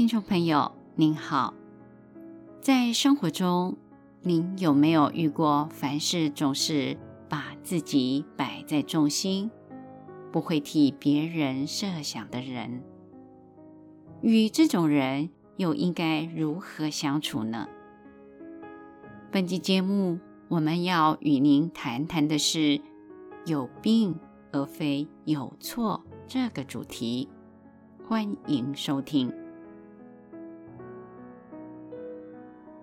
听众朋友，您好。在生活中，您有没有遇过凡事总是把自己摆在重心，不会替别人设想的人？与这种人又应该如何相处呢？本期节目我们要与您谈谈的是“有病而非有错”这个主题。欢迎收听。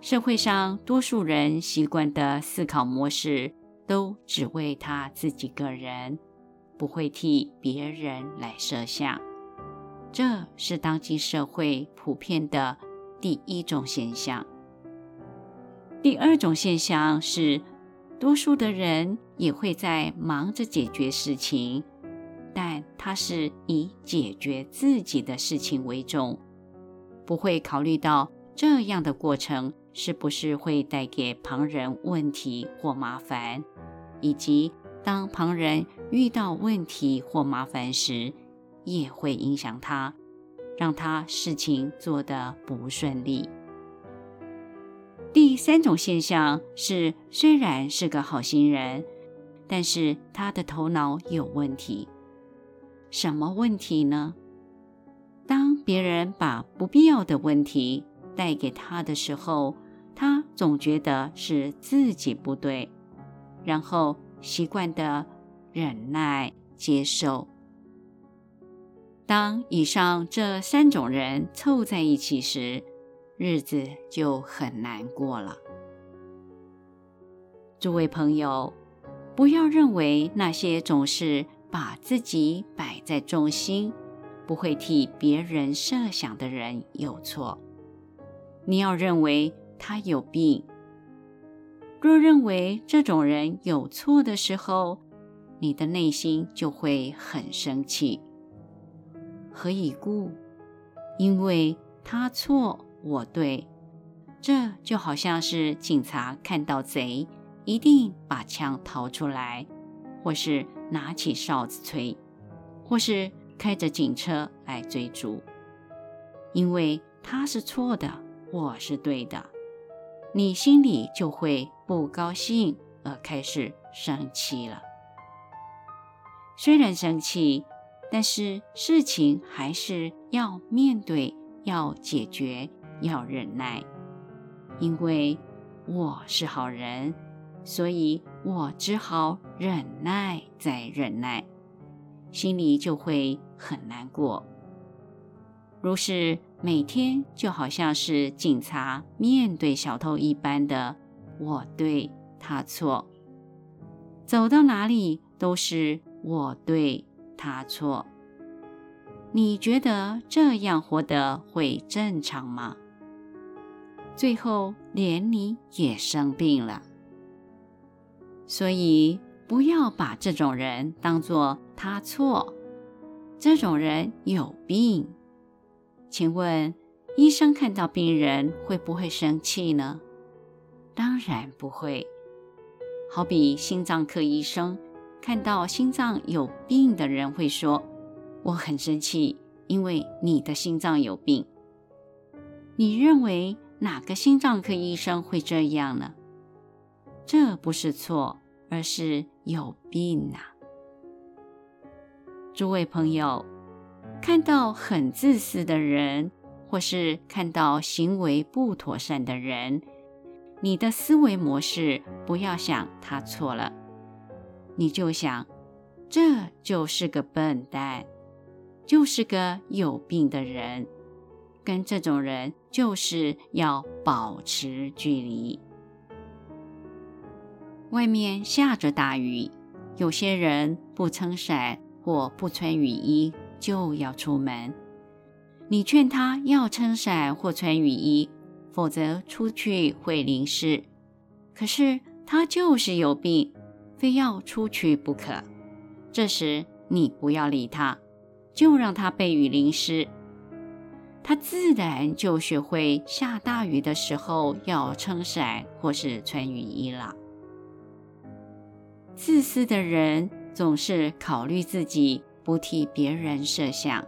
社会上多数人习惯的思考模式，都只为他自己个人，不会替别人来设想。这是当今社会普遍的第一种现象。第二种现象是，多数的人也会在忙着解决事情，但他是以解决自己的事情为重，不会考虑到这样的过程。是不是会带给旁人问题或麻烦，以及当旁人遇到问题或麻烦时，也会影响他，让他事情做得不顺利。第三种现象是，虽然是个好心人，但是他的头脑有问题。什么问题呢？当别人把不必要的问题带给他的时候，他总觉得是自己不对，然后习惯的忍耐接受。当以上这三种人凑在一起时，日子就很难过了。诸位朋友，不要认为那些总是把自己摆在中心，不会替别人设想的人有错。你要认为。他有病。若认为这种人有错的时候，你的内心就会很生气。何以故？因为他错，我对。这就好像是警察看到贼，一定把枪掏出来，或是拿起哨子吹，或是开着警车来追逐。因为他是错的，我是对的。你心里就会不高兴，而开始生气了。虽然生气，但是事情还是要面对，要解决，要忍耐。因为我是好人，所以我只好忍耐再忍耐，心里就会很难过。如是。每天就好像是警察面对小偷一般的，我对他错，走到哪里都是我对他错。你觉得这样活得会正常吗？最后连你也生病了。所以不要把这种人当作他错，这种人有病。请问，医生看到病人会不会生气呢？当然不会。好比心脏科医生看到心脏有病的人会说：“我很生气，因为你的心脏有病。”你认为哪个心脏科医生会这样呢？这不是错，而是有病啊！诸位朋友。看到很自私的人，或是看到行为不妥善的人，你的思维模式不要想他错了，你就想，这就是个笨蛋，就是个有病的人，跟这种人就是要保持距离。外面下着大雨，有些人不撑伞或不穿雨衣。就要出门，你劝他要撑伞或穿雨衣，否则出去会淋湿。可是他就是有病，非要出去不可。这时你不要理他，就让他被雨淋湿，他自然就学会下大雨的时候要撑伞或是穿雨衣了。自私的人总是考虑自己。不替别人设想，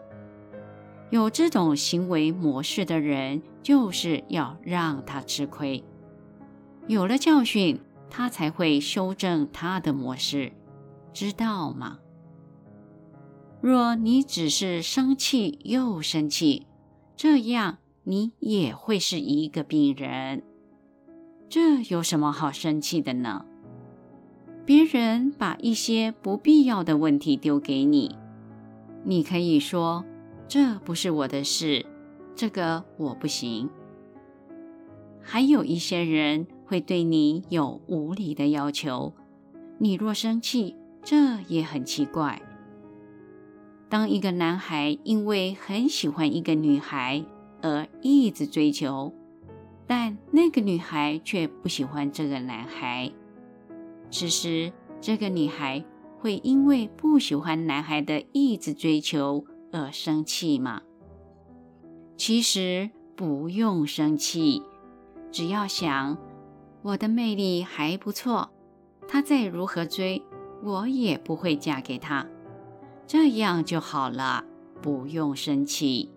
有这种行为模式的人，就是要让他吃亏。有了教训，他才会修正他的模式，知道吗？若你只是生气又生气，这样你也会是一个病人。这有什么好生气的呢？别人把一些不必要的问题丢给你，你可以说：“这不是我的事，这个我不行。”还有一些人会对你有无理的要求，你若生气，这也很奇怪。当一个男孩因为很喜欢一个女孩而一直追求，但那个女孩却不喜欢这个男孩，此时这个女孩会因为不喜欢男孩的一直追求而生气吗？其实不用生气，只要想我的魅力还不错，他再如何追，我也不会嫁给他。这样就好了，不用生气。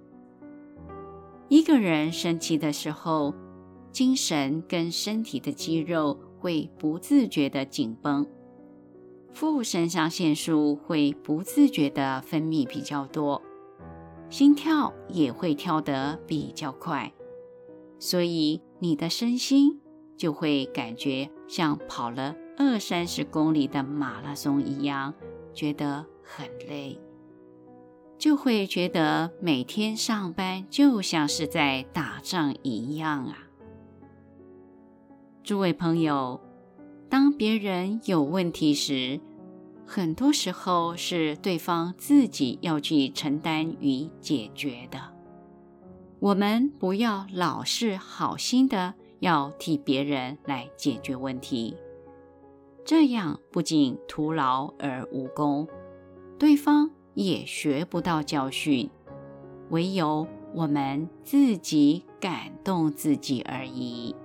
一个人生气的时候，精神跟身体的肌肉会不自觉的紧绷，副肾上腺素会不自觉地分泌比较多，心跳也会跳得比较快，所以你的身心就会感觉像跑了二三十公里的马拉松一样，觉得很累，就会觉得每天上班就像是在打仗一样啊！诸位朋友，当别人有问题时，很多时候是对方自己要去承担与解决的。我们不要老是好心的要替别人来解决问题，这样不仅徒劳而无功。对方也学不到教训，唯有我们自己感动自己而已。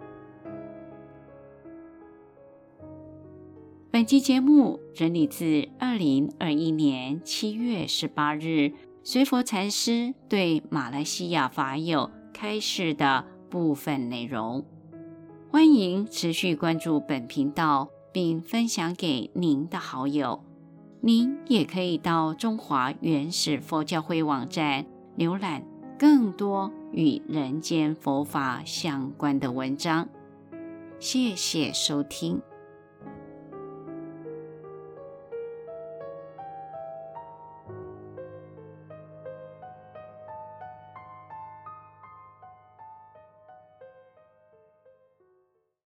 本期节目整理自二零二一年七月十八日随佛禅师对马来西亚法友开示的部分内容。欢迎持续关注本频道，并分享给您的好友。您也可以到中华原始佛教会网站浏览更多与人间佛法相关的文章。谢谢收听。